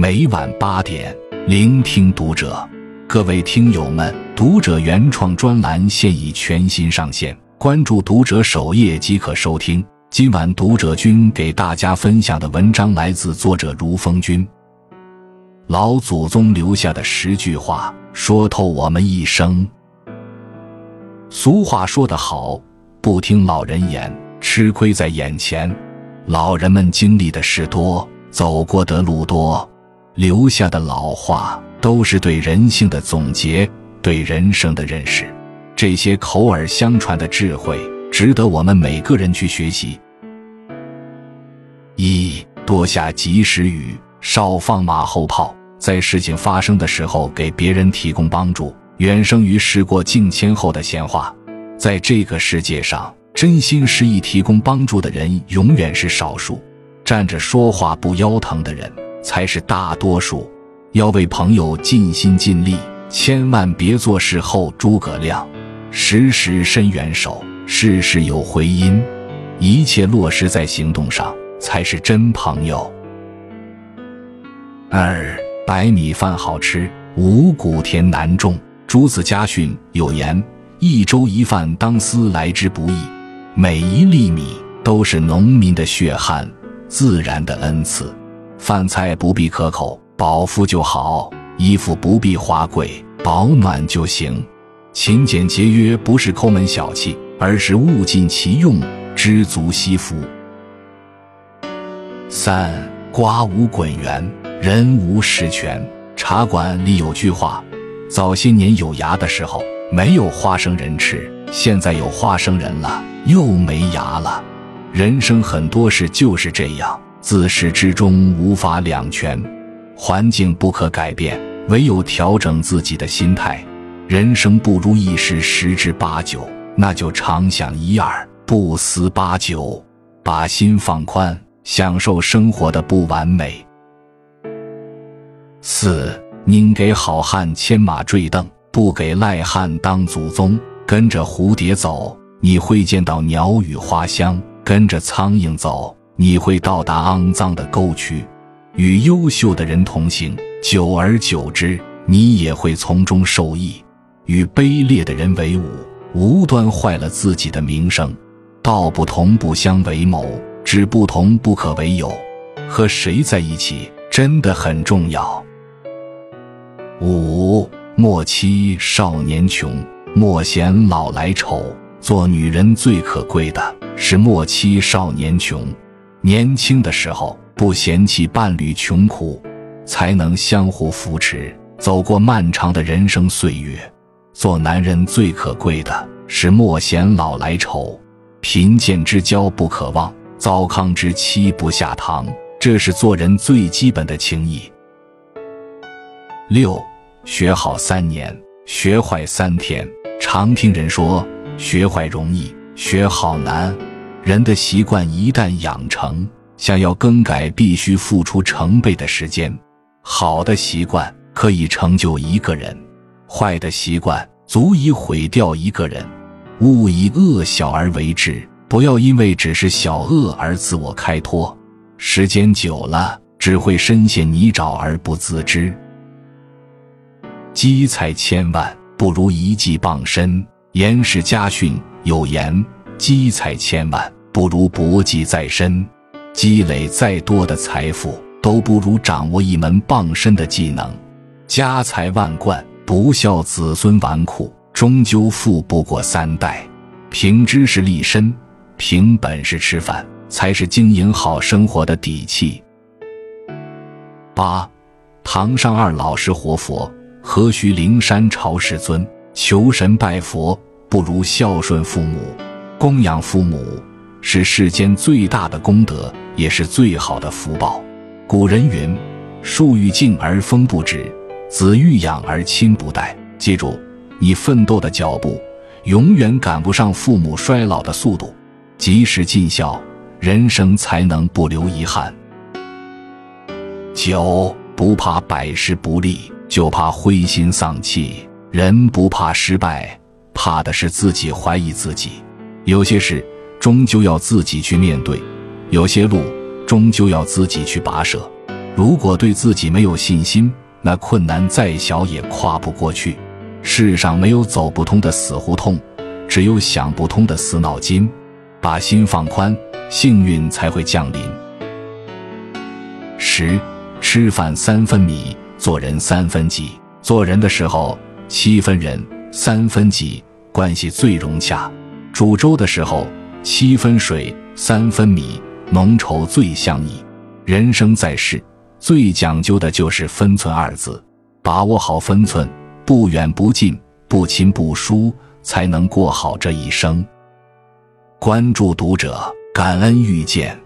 每晚八点，聆听读者。各位听友们，读者原创专栏现已全新上线，关注读者首页即可收听。今晚读者君给大家分享的文章来自作者如风君。老祖宗留下的十句话，说透我们一生。俗话说得好，不听老人言，吃亏在眼前。老人们经历的事多，走过的路多。留下的老话都是对人性的总结，对人生的认识。这些口耳相传的智慧，值得我们每个人去学习。一多下及时雨，少放马后炮。在事情发生的时候，给别人提供帮助，远胜于时过境迁后的闲话。在这个世界上，真心实意提供帮助的人永远是少数，站着说话不腰疼的人。才是大多数。要为朋友尽心尽力，千万别做事后诸葛亮。时时伸援手，事事有回音。一切落实在行动上，才是真朋友。二白米饭好吃，五谷田难种。朱子家训有言：“一粥一饭，当思来之不易。”每一粒米都是农民的血汗，自然的恩赐。饭菜不必可口，饱腹就好；衣服不必华贵，保暖就行。勤俭节约不是抠门小气，而是物尽其用，知足惜福。三瓜无滚圆，人无十全。茶馆里有句话：早些年有牙的时候没有花生仁吃，现在有花生仁了又没牙了。人生很多事就是这样。自始至终无法两全，环境不可改变，唯有调整自己的心态。人生不如意事十之八九，那就常想一二，不思八九，把心放宽，享受生活的不完美。四，宁给好汉牵马坠镫，不给赖汉当祖宗。跟着蝴蝶走，你会见到鸟语花香；跟着苍蝇走。你会到达肮脏的沟渠，与优秀的人同行，久而久之，你也会从中受益；与卑劣的人为伍，无端坏了自己的名声。道不同不相为谋，志不同不可为友。和谁在一起真的很重要。五，莫欺少年穷，莫嫌老来丑。做女人最可贵的是莫欺少年穷。年轻的时候不嫌弃伴侣穷苦，才能相互扶持，走过漫长的人生岁月。做男人最可贵的是莫嫌老来丑，贫贱之交不可忘，糟糠之妻不下堂。这是做人最基本的情谊。六，学好三年，学坏三天。常听人说，学坏容易，学好难。人的习惯一旦养成，想要更改，必须付出成倍的时间。好的习惯可以成就一个人，坏的习惯足以毁掉一个人。勿以恶小而为之，不要因为只是小恶而自我开脱，时间久了只会深陷泥沼而不自知。积财千万不如一技傍身。严氏家训有言：积财千万。不如搏技在身，积累再多的财富都不如掌握一门傍身的技能。家财万贯，不孝子孙纨绔，终究富不过三代。凭知识立身，凭本事吃饭，才是经营好生活的底气。八，堂上二老是活佛，何须灵山朝世尊？求神拜佛不如孝顺父母，供养父母。是世间最大的功德，也是最好的福报。古人云：“树欲静而风不止，子欲养而亲不待。”记住，你奋斗的脚步永远赶不上父母衰老的速度。及时尽孝，人生才能不留遗憾。九不怕百事不利，就怕灰心丧气。人不怕失败，怕的是自己怀疑自己。有些事。终究要自己去面对，有些路终究要自己去跋涉。如果对自己没有信心，那困难再小也跨不过去。世上没有走不通的死胡同，只有想不通的死脑筋。把心放宽，幸运才会降临。十，吃饭三分米，做人三分己。做人的时候，七分人，三分己，关系最融洽；煮粥的时候，七分水，三分米，浓稠最相宜。人生在世，最讲究的就是分寸二字，把握好分寸，不远不近，不亲不疏，才能过好这一生。关注读者，感恩遇见。